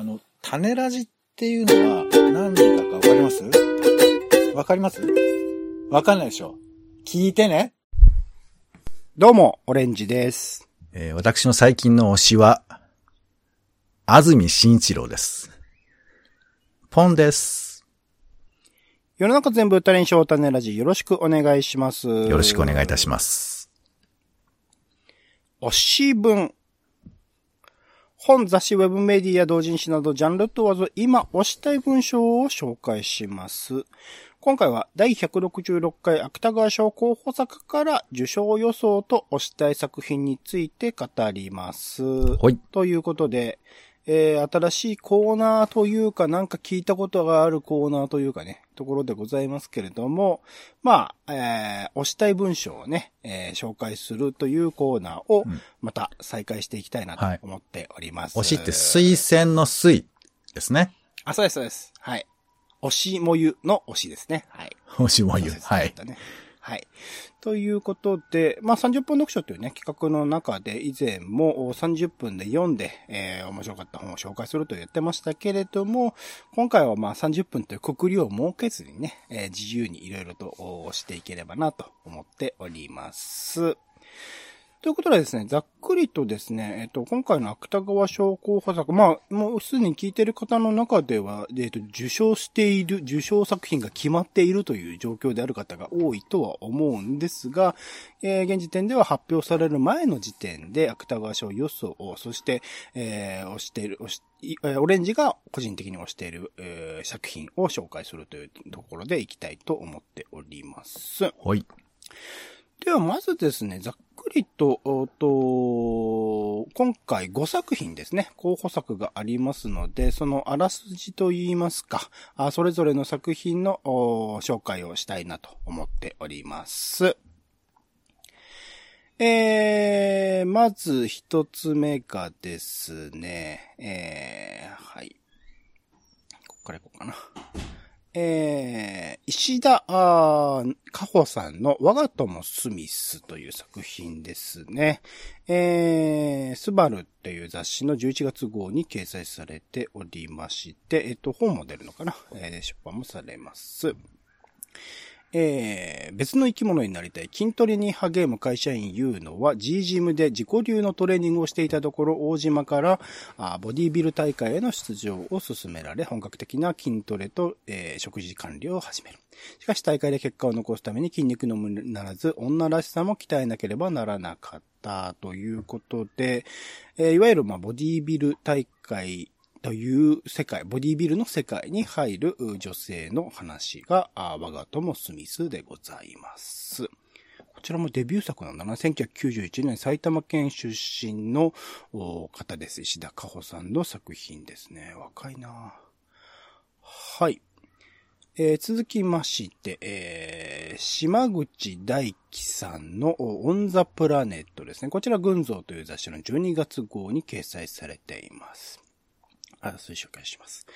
あの、種ラジっていうのは何だかわかります？わかります？わかんないでしょ聞いてね。どうも、オレンジです。えー私の最近の推しは、安住紳一郎です。ポンです。世の中全部歌練習種ラジよろしくお願いします。よよろしくお願いいたします。推し文。本、雑誌、ウェブメディア、同人誌など、ジャンル問わず、今推したい文章を紹介します。今回は、第166回芥川賞候補作から受賞予想と推したい作品について語ります。はい。ということで、えー、新しいコーナーというか、なんか聞いたことがあるコーナーというかね、ところでございますけれども、まあ、えー、押したい文章をね、えー、紹介するというコーナーをうん、また再開していきたいなとはい思っております。推しって推薦の推ですね。あ、そうです、そうです。はい。推しもゆの推しですね。はい。推しも言う。そうですはい。。ねはい。ということで、まあ、30分読書というね、企画の中で以前も30分で読んで、えー、面白かった本を紹介すると言ってましたけれども、今回はま30分というくくりを設けずにね、えー自由にいろいろとしていければなと思っております。ということでですね、ざっくりとですね、えっ、と、今回の芥川賞候補作、まあ、もうすでに聞いてる方の中では、えっ、と、受賞している、受賞作品が決まっているという状況である方が多いとは思うんですが、えー現時点では発表される前の時点で芥川賞予想を、そして、えー押している、押しいえーオレンジが個人的に推している、えー作品を紹介するというところでいきたいと思っております。ほい。では、まずですね、ざっくりと、と今回5作品ですね、候補作がありますので、そのあらすじといいますか、あそれぞれの作品の紹介をしたいなと思っております。えー、まず一つ目がですね、えー、はい。ここからいこうかな。えー、石田、あーかほさんの我が友スミスという作品ですね。えー、スバルという雑誌の11月号に掲載されておりまして、えっと、本も出るのかな、えー出版もされます。えー別の生き物になりたい筋トレに励む会社員ユーノは G ジムで自己流のトレーニングをしていたところ大島からあボディビル大会への出場を勧められ本格的な筋トレと、えー食事管理を始める。しかし大会で結果を残すために筋肉のみならず女らしさも鍛えなければならなかったということで、えーいわゆるまあボディビル大会という世界、ボディビルの世界に入る女性の話が、我が友スミスでございます。こちらもデビュー作なんだな。1991年埼玉県出身の方です。石田加穂さんの作品ですね。若いなはい。えー続きまして、えー島口大樹さんのオンザプラネットですね。こちら群像という雑誌の12月号に掲載されています。あ、そういう紹介します。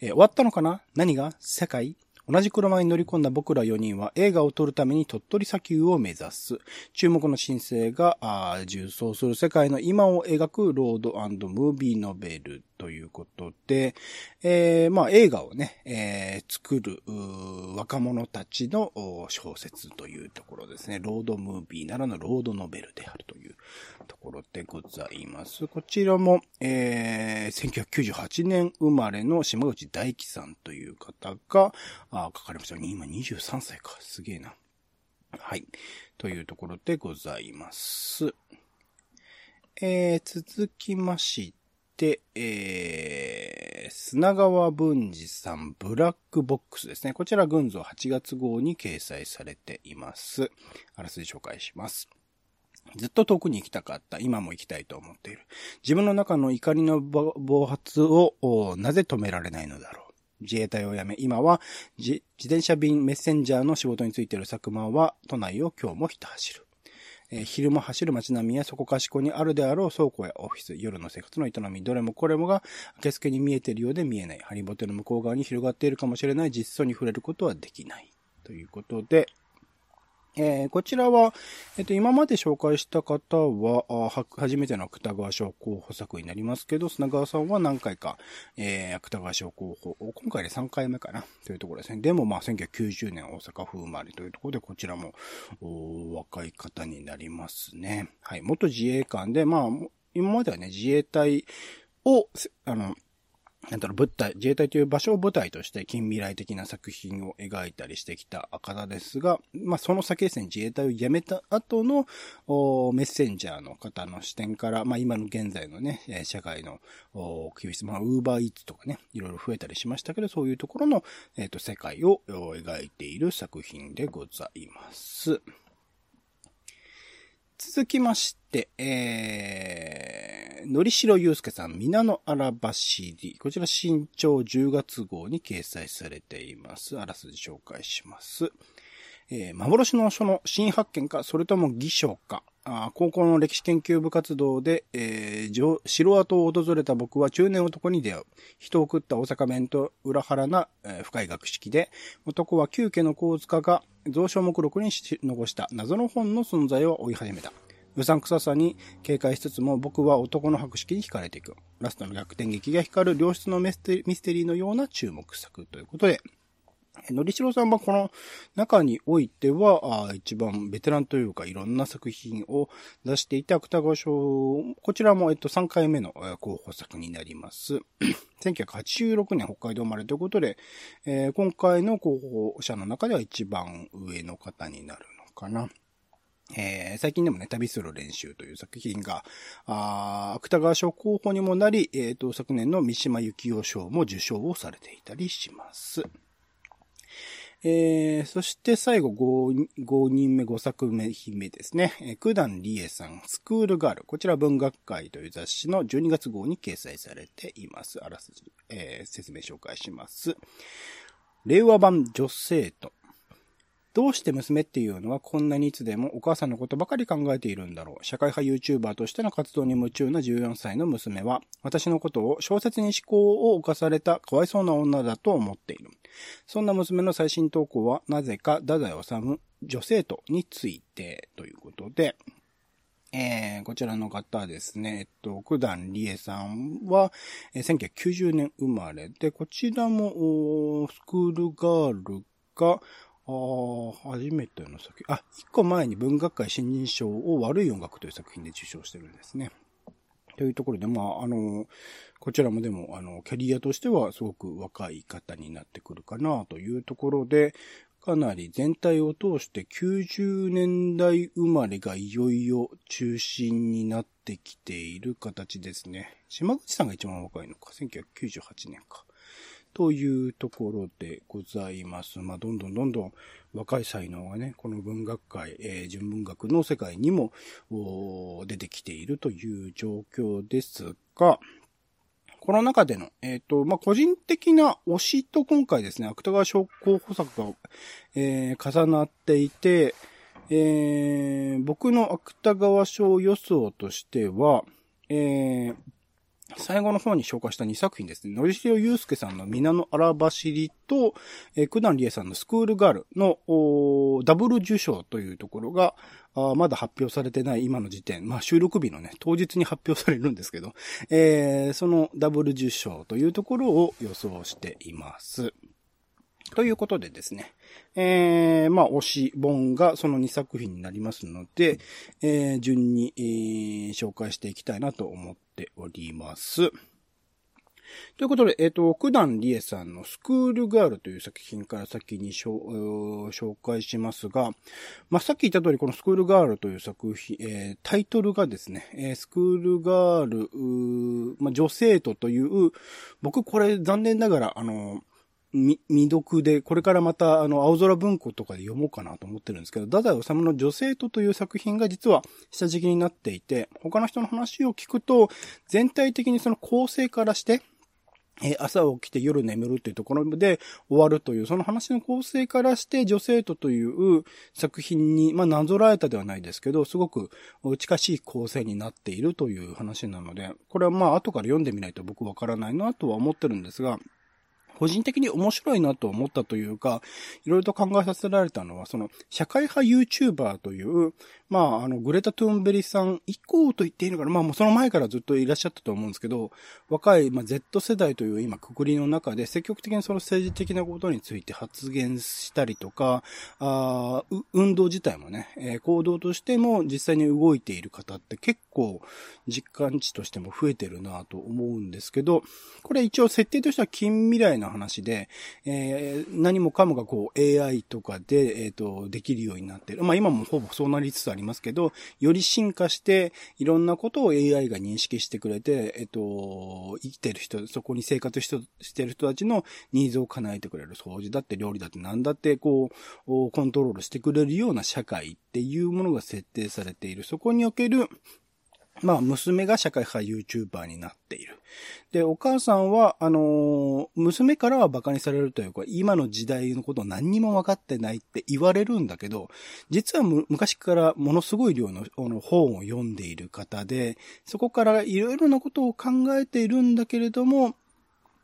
えー終わったのかな？何が？世界？同じ車に乗り込んだ僕ら4人は映画を撮るために鳥取砂丘を目指す。注目の新星が、あ重走する世界の今を描くロードムービーノベルということで、えーまあ映画をね、えー作る若者たちの小説というところですね。ロードムービーならぬロードノベルであるというところでございます。こちらも、えー1998年生まれの島口大樹さんという方が、あ書かれました。今23歳か。すげえな。はい。というところでございます。えー、続きまして、えー、砂川文治さん、ブラックボックスですね。こちら、群像8月号に掲載されています。あらすじ紹介します。ずっと遠くに行きたかった。今も行きたいと思っている。自分の中の怒りの暴発をなぜ止められないのだろう。自衛隊を辞め、今は自転車便メッセンジャーの仕事についている佐久間は都内を今日もひた走る。えー昼間走る街並みやそこかしこにあるであろう倉庫やオフィス、夜の生活の営み、どれもこれもが、明け付けに見えているようで見えない。ハリボテの向こう側に広がっているかもしれない実相に触れることはできない。ということで、えー、こちらは、えっ、と、今まで紹介した方は、あは、初めての芥川賞候補作になりますけど、砂川さんは何回か、えー、芥川賞候補、今回で3回目かな、というところですね。でも、まあ、1990年大阪府生まれというところで、こちらも、お若い方になりますね。はい。元自衛官で、まあ、今まではね、自衛隊を、あの、なんだろう、舞台、自衛隊という場所を舞台として近未来的な作品を描いたりしてきた方ですが、まあ、その先ですね、自衛隊を辞めた後のメッセンジャーの方の視点から、まあ、今の現在のね、社会の厳し、まあ、ウーバーイーツとかね、いろいろ増えたりしましたけど、そういうところの、えっ、ー、と、世界を描いている作品でございます。続きまして、えー、のりしろゆうすけさん、皆の荒走り。こちら新潮10月号に掲載されています。あらすじ紹介します。えー、幻の書の新発見か、それとも偽証か。あ高校の歴史研究部活動で、えー、城跡を訪れた僕は中年男に出会う。人を食った大阪弁と裏腹な、えー、深い学識で、男は旧家の構図家が蔵書目録に残した謎の本の存在を追い始めた。うさんくささに警戒しつつも僕は男の博識に惹かれていく。ラストの逆転劇が光る良質のミステリーのような注目作ということで、のりしろさんはこの中においては、一番ベテランというかいろんな作品を出していた芥川賞、こちらもえっと3回目の候補作になります。1986年北海道生まれということで、えー、今回の候補者の中では一番上の方になるのかな。えー、最近でもね、旅する練習という作品が、あ芥川賞候補にもなり、えっ、ー、と、昨年の三島由紀夫賞も受賞をされていたりします。えー、そして最後5、5人目、5作目目ですね。えー、九段理恵さん、スクールガール。こちら文学会という雑誌の12月号に掲載されています。あらすじ、えー、説明紹介します。令和版女性と。どうして娘っていうのはこんなにいつでもお母さんのことばかり考えているんだろう。社会派 YouTuber としての活動に夢中な14歳の娘は、私のことを小説に思考を犯されたかわいそうな女だと思っている。そんな娘の最新投稿は、なぜか、太宰治女性とについてということで、えー、こちらの方ですね、えっと、九段理恵さんは、えー、1990年生まれで、こちらも、スクールガールが、ああ、初めての作品。あ、一個前に文学界新人賞を悪い音楽という作品で受賞してるんですね。というところで、まあ、あの、こちらもでも、あの、キャリアとしてはすごく若い方になってくるかなというところで、かなり全体を通して90年代生まれがいよいよ中心になってきている形ですね。島口さんが一番若いのか、1998年か。というところでございます。まあ、どんどんどんどん若い才能がね、この文学界、えー、純文学の世界にも出てきているという状況ですが、この中での、えっ、ー、と、まあ、個人的な推しと今回ですね、芥川賞候補作が、えー、重なっていて、えー、僕の芥川賞予想としては、えー、最後の方に紹介した2作品ですね。のりしろゆうすけさんの皆の荒走りと、えー、くだんりえさんのスクールガールのダブル受賞というところが、あまだ発表されてない今の時点、まあ収録日のね、当日に発表されるんですけど、えー、そのダブル受賞というところを予想しています。ということでですね、えー、まあ、推し本がその2作品になりますので、えー、順に、えー、紹介していきたいなと思っております。ということで、えっ、ー、と、九段理恵さんのスクールガールという作品から先に紹介しますが、まあ、さっき言った通り、このスクールガールという作品、えー、タイトルがですね、えー、スクールガール、まあ、女性とという、僕これ残念ながら、あの、ー、未読で、これからまた、あの、青空文庫とかで読もうかなと思ってるんですけど、太宰治の女性とという作品が実は下敷きになっていて、他の人の話を聞くと、全体的にその構成からして、え朝起きて夜眠るというところで終わるという、その話の構成からして女性とという作品に、まあ、なぞらえたではないですけど、すごく近しい構成になっているという話なので、これはまあ後から読んでみないと僕わからないなとは思ってるんですが、個人的に面白いなと思ったというか、いろいろと考えさせられたのは、その、社会派 YouTuber という、まあ、あの、グレタ・トゥーンベリさん以降と言っていいのかな、まあ、もうその前からずっといらっしゃったと思うんですけど、若い、まあ、Z 世代という今、くくりの中で、積極的にその政治的なことについて発言したりとか、あ運動自体もね、えー、行動としても実際に動いている方って結構、実感値としても増えてるなと思うんですけど、これ一応設定としては近未来なの話で、えー、何もかもがこう AI とかで、えっ、ー、と、できるようになってる。まあ今もほぼそうなりつつありますけど、より進化して、いろんなことを AI が認識してくれて、えっ、ー、と、生きてる人、そこに生活してる人たちのニーズを叶えてくれる。掃除だって料理だって何だってこう、コントロールしてくれるような社会っていうものが設定されている。そこにおける、まあ、娘が社会派 YouTuber になっている。で、お母さんは、あのー、娘からは馬鹿にされるというか、今の時代のことを何にも分かってないって言われるんだけど、実は昔からものすごい量のの本を読んでいる方で、そこからいろいろなことを考えているんだけれども、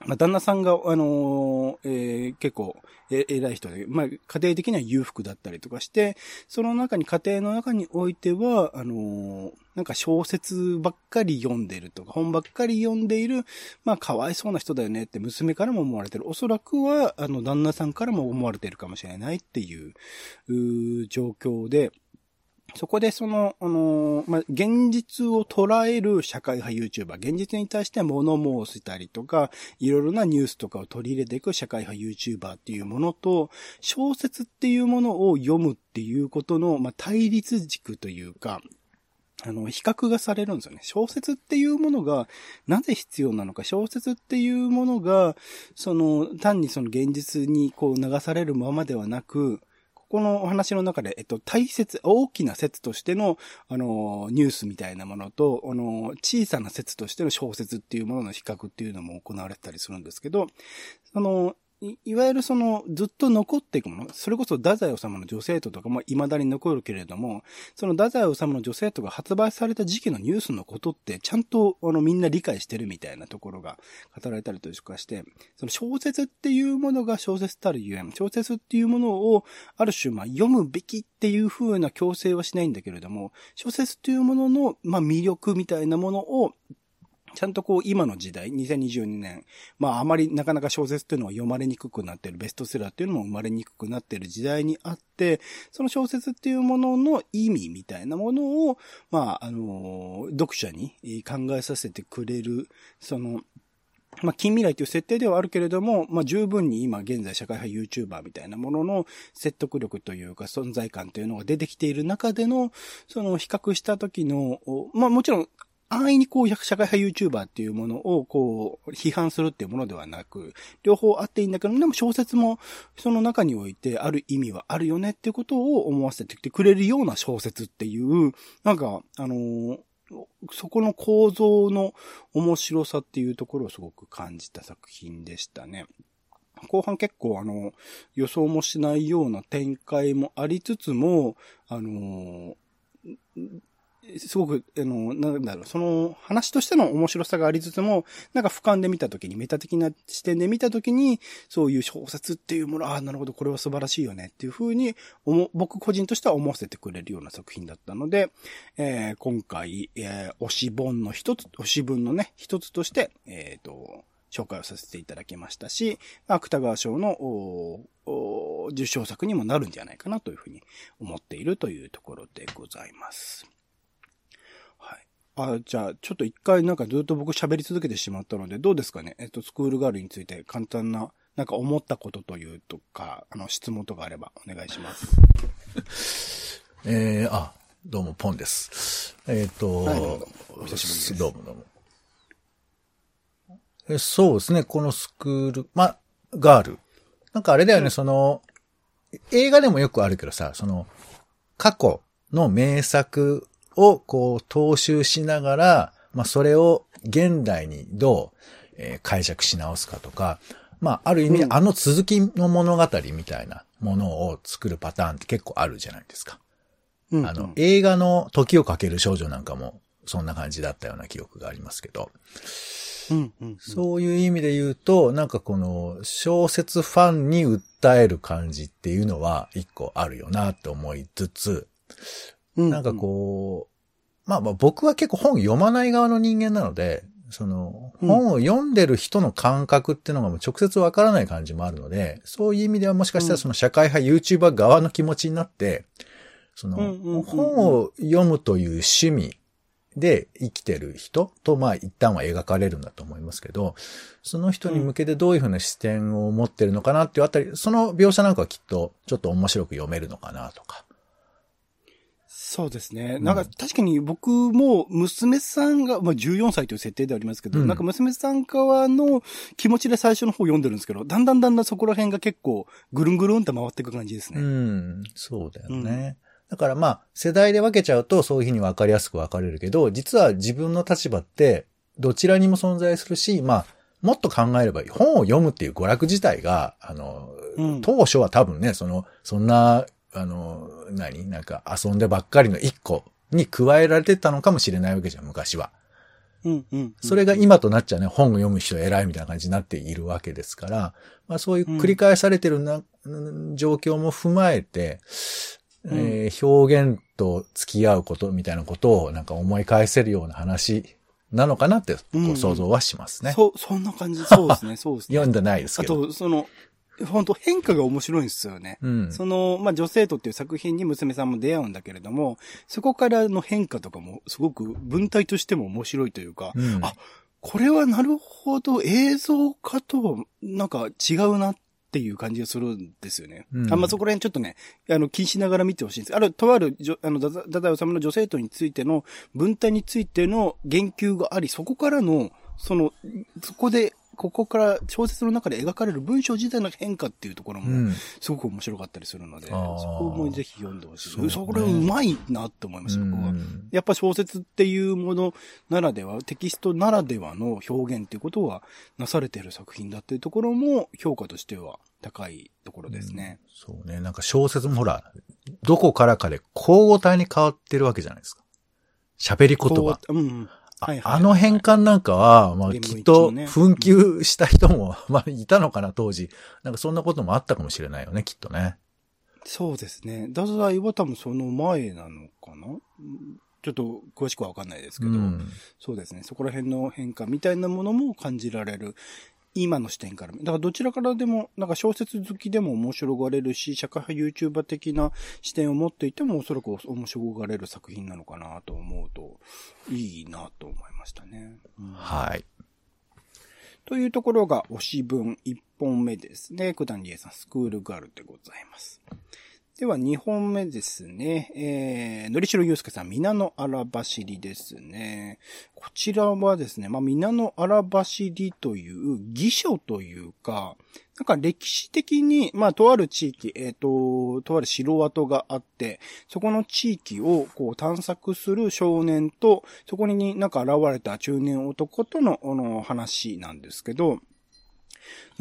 まあ、旦那さんが、あのー、えー、結構、え、偉い人で、まあ、家庭的には裕福だったりとかして、その中に、家庭の中においては、あのー、なんか小説ばっかり読んでるとか、本ばっかり読んでいる、まあ、かわいそうな人だよねって娘からも思われてる。おそらくは、あの、旦那さんからも思われてるかもしれないっていう、う状況で、そこでその、あのまあ、現実を捉える社会派 YouTuber、現実に対して物申したりとか、いろいろなニュースとかを取り入れていく社会派 YouTuber っていうものと、小説っていうものを読むっていうことの、まあ、対立軸というか、あの、比較がされるんですよね。小説っていうものが、なぜ必要なのか。小説っていうものが、その、単にその現実にこう流されるままではなく、このお話の中で、えっと、大切、大きな説としての、あの、ニュースみたいなものと、あの、小さな説としての小説っていうものの比較っていうのも行われてたりするんですけど、その、いわゆるその、ずっと残っていくもの、それこそ太宰治の女性ととかも未だに残るけれども、その太宰治の女性とが発売された時期のニュースのことって、ちゃんと、あの、みんな理解してるみたいなところが語られたりとかして、その小説っていうものが小説たるゆえん、小説っていうものを、ある種、まあ、読むべきっていう風な強制はしないんだけれども、小説っていうものの、まあ、魅力みたいなものを、ちゃんとこう今の時代、2022年、まああまりなかなか小説っていうのは読まれにくくなってる、ベストセラーっていうのも生まれにくくなってる時代にあって、その小説っていうものの意味みたいなものを、まああの、読者に考えさせてくれる、その、まあ、近未来という設定ではあるけれども、まあ、十分に今現在社会派 YouTuber みたいなものの説得力というか存在感というのが出てきている中での、その比較した時の、まあ、もちろん安易にこう、社会派 YouTuber っていうものをこう、批判するっていうものではなく、両方あっていいんだけど、でも小説もその中においてある意味はあるよねっていうことを思わせてきてくれるような小説っていう、なんか、あのー、そこの構造の面白さっていうところをすごく感じた作品でしたね。後半結構あの、予想もしないような展開もありつつも、あのすごく、あの、なんだろう、その話としての面白さがありつつも、なんか俯瞰で見たときに、メタ的な視点で見たときに、そういう小説っていうもの、ああ、なるほど、これは素晴らしいよねっていうふうに、僕個人としては思わせてくれるような作品だったので、えー、今回、えー、推し本の一つ、推し文のね、一つとして、えっ、ー、と、紹介をさせていただきましたし、芥川賞の受賞作にもなるんじゃないかなというふうに思っているというところでございます。あ、じゃあ、ちょっと一回なんかずっと僕喋り続けてしまったので、どうですかね？えっと、スクールガールについて簡単な、なんか思ったことというとか、あの、質問とかあればお願いします。えー、あ、どうも、ポンです。えっ、ー、と、はい、どうもお久しぶりです。どうもどうも。え、そうですね、このスクール、ま、ガール。なんかあれだよね、うん、その、映画でもよくあるけどさ、その、過去の名作をこう踏襲しながら、まあそれを現代にどう、えー、解釈し直すかとか、まあある意味、あの続きの物語みたいなものを作るパターンって結構あるじゃないですか。うん、あの、映画の時をかける少女なんかもそんな感じだったような記憶がありますけど。うんうん。そういう意味で言うと、なんかこの小説ファンに訴える感じっていうのは一個あるよなって思いつつ、うん。なんかこう、まあまあ僕は結構本読まない側の人間なので、そのうん。本を読んでる人の感覚っていうのがもう直接わからない感じもあるので、そういう意味ではもしかしたらその社会派 YouTuber 側の気持ちになって、その本を読むという趣味で生きてる人とまあ一旦は描かれるんだと思いますけど、その人に向けてどういうふうな視点を持ってるのかなっていうあたり、その描写なんかはきっとちょっと面白く読めるのかなとか。そうですね。うんなんか確かに僕も娘さんが、まあ14歳という設定でありますけど、うんなんか娘さん側の気持ちで最初の方読んでるんですけど、だんだんだんだんそこら辺が結構ぐるんぐるんって回っていく感じですうね。ん、そうだよね。だからまあ、世代で分けちゃうとそういうふうに分かりやすく分かれるけど、実は自分の立場ってどちらにも存在するし、まあ、もっと考えればいい。本を読むっていう娯楽自体が、あの、うん当初は多分ね、その、そんな、あの、何？なんか遊んでばっかりの一個に加えられてたのかもしれないわけじゃん、昔は。うんうん。それが今となっちゃね、本を読む人偉いみたいな感じになっているわけですから、まあそういう繰り返されてるな、うん状況も踏まえて、えー表現と付き合うことみたいなことをなんか思い返せるような話なのかなって想像はしますね。そう、そんな感じ。そうですね、そうですね。読んでないですあけど。と、その、本当変化が面白いんですよね。うん。その、まあ、女性とっていう作品に娘さんも出会うんだけれども、そこからの変化とかもすごく文体としても面白いというか、うんあこれはなるほど映像化となんか違うなっていう感じがするんですよね。うんあんまそこら辺ちょっとね、あの、気にしながら見てほしいんです。ある、とあるあの、ダダイオサムの女性とについての文体についての言及があり、そこからの、その、そこで、ここから小説の中で描かれる文章自体の変化っていうところも、うん。すごく面白かったりするので、そあーこもぜひ読んでほしい。そうねそれうまいなって思いました、僕は。うんやっぱ小説っていうものならでは、テキストならではの表現っていうことはなされている作品だっていうところも評価としては高いところですね。そうね。なんか小説もほら、どこからかで交互体に変わってるわけじゃないですか。喋り言葉。こううん。あはいはいあの変換なんかは、まあきっと紛糾した人も、まあいたのかな当時。なんかそんなこともあったかもしれないよね、きっとね。そうですね。太宰は多分その前なのかな？うんちょっと詳しくはわかんないですけど、うん。そうですね。そこら辺の変化みたいなものも感じられる。今の視点から。だからどちらからでも、なんか小説好きでも面白がれるし、社会派 YouTuber 的な視点を持っていてもおそらく面白がれる作品なのかなと思うと、いいなと思いましたね。うんはい。というところが推し文1本目ですね。九段理恵さん、スクールガールでございます。では2本目ですね。えー、のりしろゆうすけさん、皆の荒走りですね。こちらはですね、まあ、皆の荒走りという義書というか、なんか歴史的に、まあ、とある地域、えっ、と、とある城跡があって、そこの地域をこう探索する少年と、そこになんか現れた中年男とのあの話なんですけど、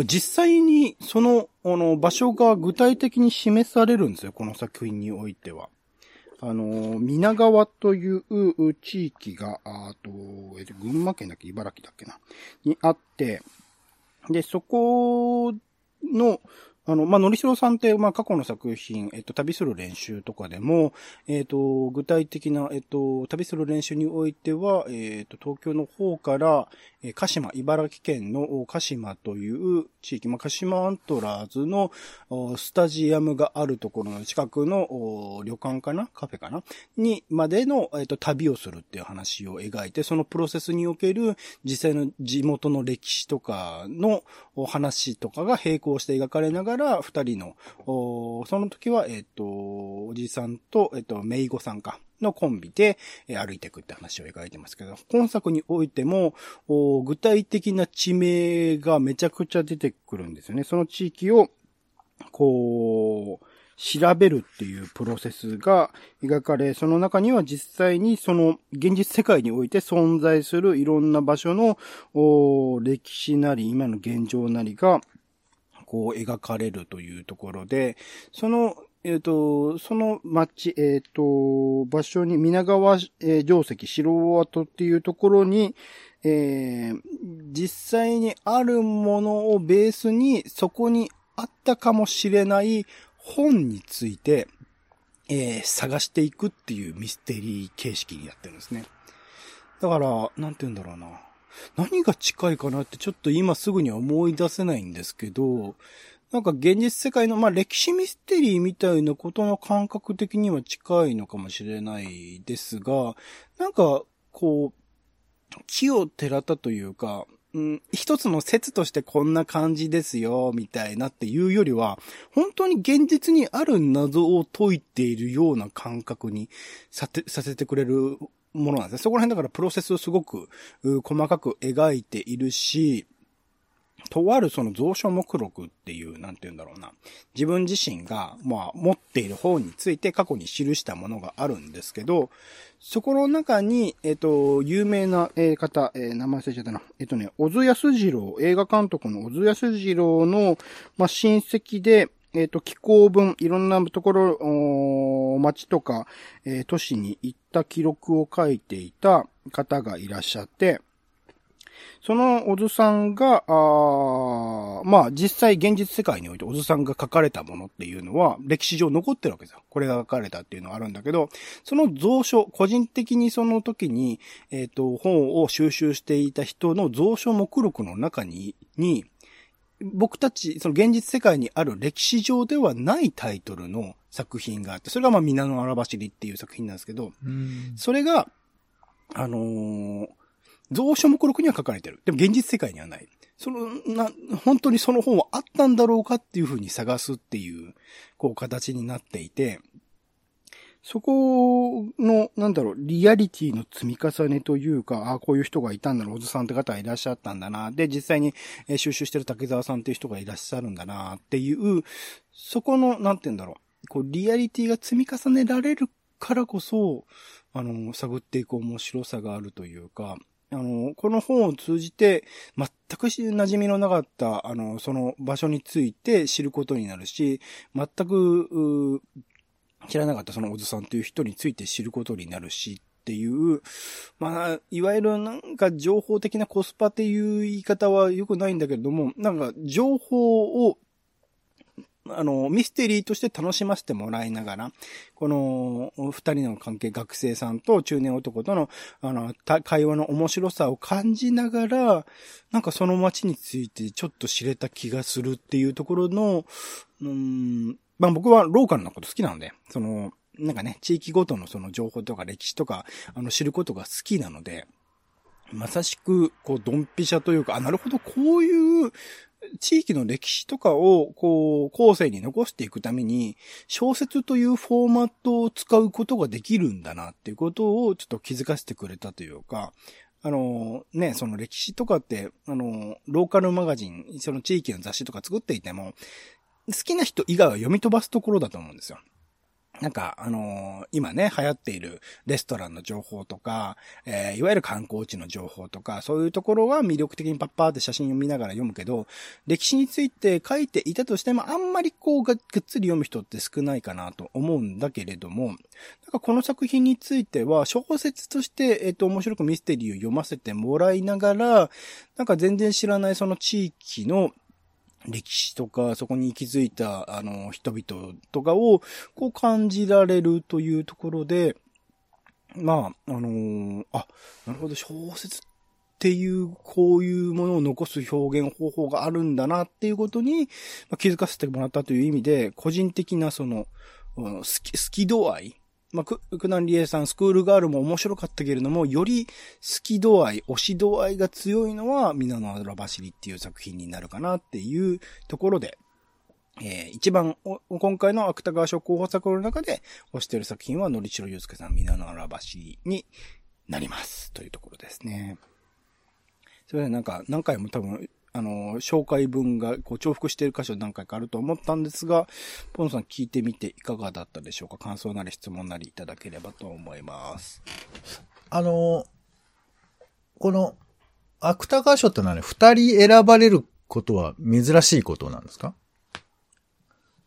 実際にそのあの場所が具体的に示されるんですよ、この作品においては。あの、皆川という地域が、あと、えっと群馬県だっけ茨城だっけなにあって、で、そこの、あの、まあ、のりしろさんって、まあ、過去の作品、えっと、旅する練習とかでも、えっと、具体的な、えっと、旅する練習においては、えっと、東京の方から、え鹿島、茨城県の鹿島という地域、まあ、鹿島アントラーズのおスタジアムがあるところの近くのお旅館かな？カフェかな？に、までの、えっと、旅をするっていう話を描いて、そのプロセスにおける実際の地元の歴史とかのお話とかが並行して描かれながら、ら二人の、その時は、えっと、おじさんと、えっと、めいごさんか。のコンビでえ歩いていくって話を描いてますけど、今作においても、具体的な地名がめちゃくちゃ出てくるんですよね。その地域を、こう、調べるっていうプロセスが描かれ、その中には実際にその現実世界において存在するいろんな場所の歴史なり今の現状なりがこう描かれるというところで、そのえっ、と、その町、えっ、と、場所に、皆川、えー城跡、城跡っていうところに、えー実際にあるものをベースに、そこにあったかもしれない本について、えー探していくっていうミステリー形式になってるんですね。だから、なんて言うんだろうな。何が近いかなってちょっと今すぐには思い出せないんですけど、なんか現実世界の、まあ、歴史ミステリーみたいなことの感覚的には近いのかもしれないですが、なんか、こう、木をてらったというか、うん、一つの説としてこんな感じですよ、みたいなっていうよりは、本当に現実にある謎を解いているような感覚にさせてくれるものなんですね。そこら辺だからプロセスをすごく細かく描いているし、とあるその蔵書目録っていう、なんて言うんだろうな。自分自身が、まあ、持っている本について過去に記したものがあるんですけど、そこの中に、えっ、と、有名なえ方、えー名前忘れちゃったな。えっ、とね、小津安二郎、映画監督の小津安二郎の、まあ、親戚で、えっ、と、気候文、いろんなところ、おー町とか、えー都市に行った記録を書いていた方がいらっしゃって、その小津さんが、あまあ実際現実世界において小津さんが書かれたものっていうのは歴史上残ってるわけですよ。これが書かれたっていうのはあるんだけど、その蔵書、個人的にその時に、えっ、と、本を収集していた人の蔵書目録の中に、に、僕たち、その現実世界にある歴史上ではないタイトルの作品があって、それがまあ、皆の荒走りっていう作品なんですけど、うん。それが、あのー蔵書目録には書かれてる。でも現実世界にはない。その、な、本当にその本はあったんだろうかっていうふうに探すっていう、こう、形になっていて、そこの、なんだろう、リアリティの積み重ねというか、ああ、こういう人がいたんだな、小津さんって方がいらっしゃったんだな、で、実際に収集してる竹澤さんっていう人がいらっしゃるんだな、っていう、そこの、なんて言うんだろう、こう、リアリティが積み重ねられるからこそ、あの、探っていく面白さがあるというか、あの、この本を通じて、全く馴染みのなかった、あの、その場所について知ることになるし、全く、知らなかったその小津さんという人について知ることになるし、っていう、まあ、いわゆるなんか情報的なコスパっていう言い方は良くないんだけれども、なんか情報をあの、ミステリーとして楽しませてもらいながら、この、二人の関係、学生さんと中年男との、あの、会話の面白さを感じながら、なんかその街についてちょっと知れた気がするっていうところの、うん、まあ僕はローカルなこと好きなので、その、なんかね、地域ごとのその情報とか歴史とか、あの、知ることが好きなので、まさしく、こう、ドンピシャというか、あ、なるほど、こういう、地域の歴史とかを、こう、後世に残していくために、小説というフォーマットを使うことができるんだなっていうことをちょっと気づかせてくれたというか、あの、ね、その歴史とかって、あの、ローカルマガジン、その地域の雑誌とか作っていても、好きな人以外は読み飛ばすところだと思うんですよ。なんか、あのー今ね、流行っているレストランの情報とか、えーいわゆる観光地の情報とか、そういうところは魅力的にパッパーって写真を見ながら読むけど、歴史について書いていたとしても、あんまりこうが、ぐっつり読む人って少ないかなと思うんだけれども、なんかこの作品については、小説として、えっ、と、面白くミステリーを読ませてもらいながら、なんか全然知らないその地域の、歴史とか、そこに息づいた、あの、人々とかを、こう感じられるというところで、まあ、あのーあ、なるほど、小説っていう、こういうものを残す表現方法があるんだなっていうことに、まあ、気づかせてもらったという意味で、個人的なその、好き、好き度合いまあ、く、くなんりえさん、スクールガールも面白かったけれども、より好き度合い、推し度合いが強いのは、皆の荒走りっていう作品になるかなっていうところで、えー一番お、今回の芥川賞候補作の中で推してる作品は、のりしろゆうすけさん、皆の荒走りになります。というところですね。それでなんか、何回も多分、あの、紹介文がこう重複している箇所何回かあると思ったんですが、ポンさん聞いてみていかがだったでしょうか？感想なり質問なりいただければと思います。あの、この、芥川賞ってのはね、二人選ばれることは珍しいことなんですか？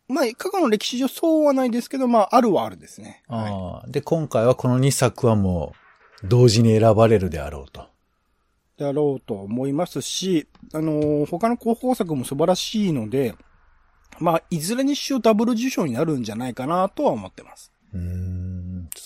まあ、過去の歴史上そうはないですけど、まあ、あるはあるですね。はいああで、今回はこの2作はもう、同時に選ばれるであろうと。だろうと思いますし、あのー他の広報作も素晴らしいので、まあ、いずれにしろダブル受賞になるんじゃないかなとは思ってます。うん、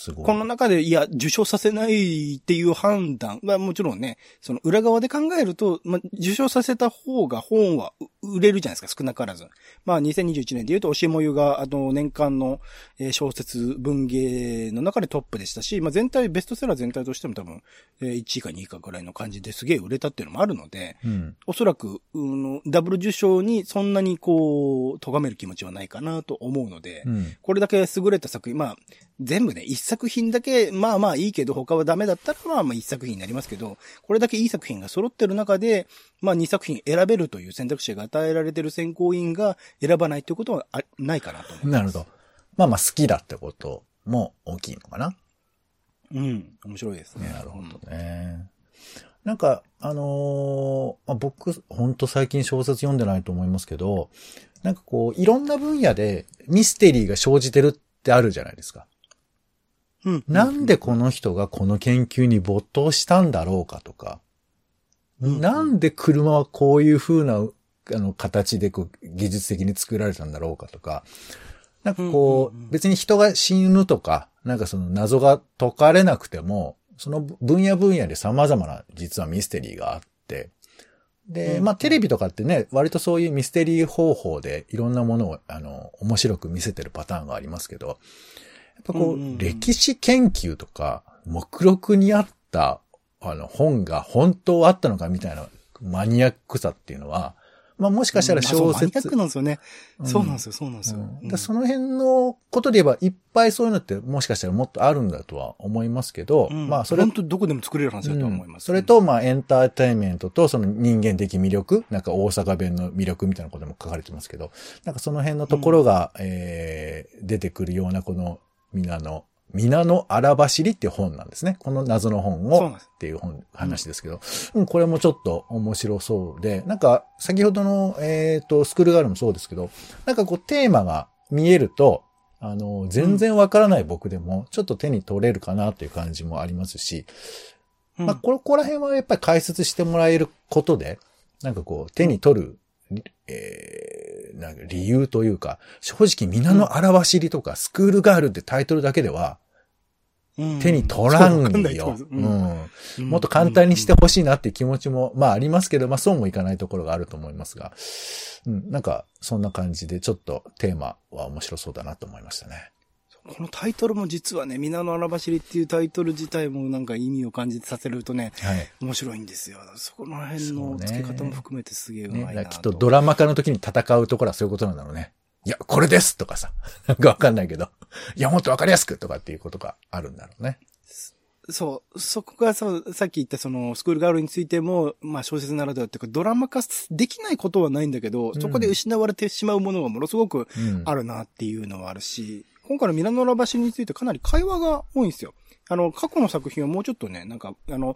すごい。この中で、いや、受賞させないっていう判断はもちろんね、その裏側で考えると、まあ、受賞させた方が本はう売れるじゃないですか、少なからず。まあ、2021年で言うと、押しもゆが、あの、年間のえー小説文芸の中でトップでしたし、まあ、全体、ベストセラー全体としても多分、えー1位か2位かぐらいの感じですげえ売れたっていうのもあるので、うん。おそらく、うん、ダブル受賞にそんなにこう、咎める気持ちはないかなと思うので、うん。これだけ優れた作品、まあ、全部ね、一作品だけ、まあまあいいけど、他はダメだったら、まあまあ一作品になりますけど、これだけいい作品が揃ってる中で、まあ二作品選べるという選択肢が与えられてる選考委員が選ばないということはあないかなと思います。なるほど。まあまあ好きだってことも大きいのかな。うん。面白いですね。なるほどね。なんか、あのーまあ、僕、ほんと最近小説読んでないと思いますけど、なんかこう、いろんな分野でミステリーが生じてるってあるじゃないですか。うん。なんでこの人がこの研究に没頭したんだろうかとか、うん。なんで車はこういう風な、あの、形でこう、技術的に作られたんだろうかとか、なんかこう別に人が死ぬとか、なんかその謎が解かれなくても、その分野分野で様々な実はミステリーがあって、で、うんまあテレビとかってね、割とそういうミステリー方法でいろんなものを、あの、面白く見せてるパターンがありますけど、やっぱこう、うんうんうん。歴史研究とか、目録にあった、あの、本が本当あったのかみたいなマニアックさっていうのは、まあもしかしたら小まあそうマニアッ説、クなんですよね。うん。そうなんですよ、そうなんですよ。うん。その辺のことで言えば、いっぱいそういうのってもしかしたらもっとあるんだとは思いますけど、うん。まあそれ本当どこでも作れる話だと思います。それと、まあエンターテインメントとその人間的魅力、なんか大阪弁の魅力みたいなことも書かれてますけど、なんかその辺のところが、えー出てくるようなこの皆の、皆の荒走りっていう本なんですね。この謎の本をっていう本、話ですけど、うん、これもちょっと面白そうで、なんか先ほどの、えっ、と、スクールガールもそうですけど、なんかこうテーマが見えると、あの、全然わからない僕でも、ちょっと手に取れるかなという感じもありますし、うん。まあ、ここら辺はやっぱり解説してもらえることで、なんかこう、手に取る、えー、なんか理由というか、正直、皆の荒走りとか、スクールガールってタイトルだけでは、うん。手に取らんよ。うん。うん。もっと簡単にしてほしいなっていう気持ちも、まあありますけど、まあそうもいかないところがあると思いますが、うん、なんか、そんな感じで、ちょっとテーマは面白そうだなと思いましたね。このタイトルも実はね、皆の荒走りっていうタイトル自体もなんか意味を感じさせるとね、はい。面白いんですよ。そこの辺の付け方も含めてすげえうね、まいなきっとドラマ化の時に戦うところはそういうことなんだろうね。いや、これですとかさ。なんかわかんないけど。いや、もっとわかりやすくとかっていうことがあるんだろうね。そう、そこがそう、さっき言ったそのスクールガールについても、まあ小説ならではっていうかドラマ化できないことはないんだけど、うんそこで失われてしまうものがものすごくうん。あるなっていうのはあるし、今回のミラノラ橋についてかなり会話が多いんですよ。あの、過去の作品はもうちょっとね、なんか、あの、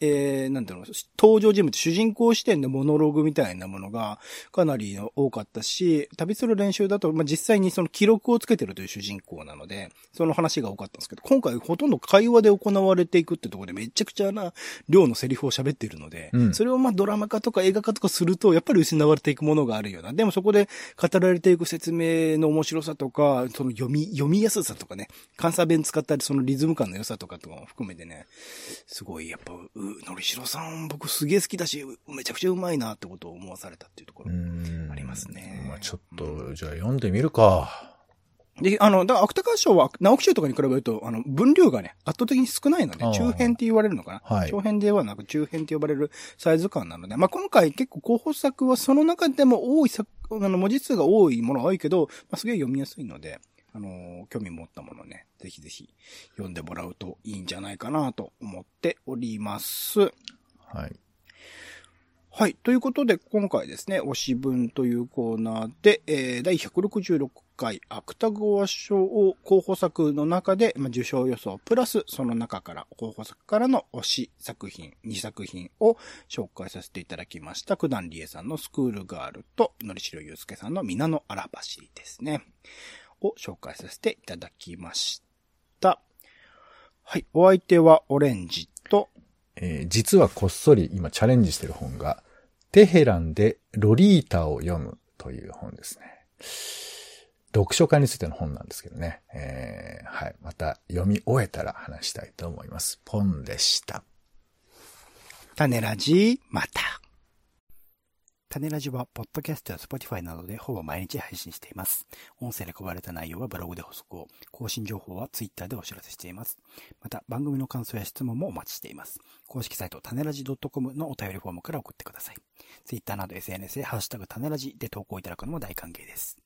えー、なんていうの、登場人物、主人公視点のモノログみたいなものがかなり多かったし、旅する練習だと、まあ、実際にその記録をつけてるという主人公なので、その話が多かったんですけど、今回ほとんど会話で行われていくってところでめちゃくちゃな量のセリフを喋っているので、うん。それをまあドラマ化とか映画化とかすると、やっぱり失われていくものがあるような。でもそこで語られていく説明の面白さとか、その読み、読みやすさとかね、関西弁使ったりそのリズム感の良さとかとかも含めてね、すごいやっぱ、う、のりしろさん僕すげえ好きだし、めちゃくちゃうまいなってことを思わされたっていうところ。うん。ありますね。まあちょっと、じゃあ読んでみるか。で、あの、だから芥川賞は直木賞とかに比べると、あの、分量がね、圧倒的に少ないので中編って言われるのかな。はい。長編ではなく中編って呼ばれるサイズ感なので、まあ、今回結構候補作はその中でも多い作、あの、文字数が多いものが多いけど、まあ、すげえ読みやすいので、あのー興味持ったものね、ぜひぜひ読んでもらうといいんじゃないかなと思っております。はい。はい。ということで、今回ですね、推し文というコーナーで、えー、第166回芥川賞を候補作の中で、まあ、受賞予想プラスその中から候補作からの推し作品2作品を紹介させていただきました。九段理恵さんのスクールガールと、のりしろゆうすけさんの皆の荒走りですね。を紹介させていただきました。はい。お相手はオレンジと、えー実はこっそり今チャレンジしてる本が、テヘランでロリータを読むという本ですね。読書家についての本なんですけどね。えーはい。また読み終えたら話したいと思います。ポンでした。種ラジ、また。タネラジは、ポッドキャストや Spotify などでほぼ毎日配信しています。音声で配られた内容はブログで補足を、更新情報は Twitter でお知らせしています。また、番組の感想や質問もお待ちしています。公式サイト、タネラジ .com のお便りフォームから送ってください。Twitter など SNS でハッシュタグタネラジで投稿いただくのも大歓迎です。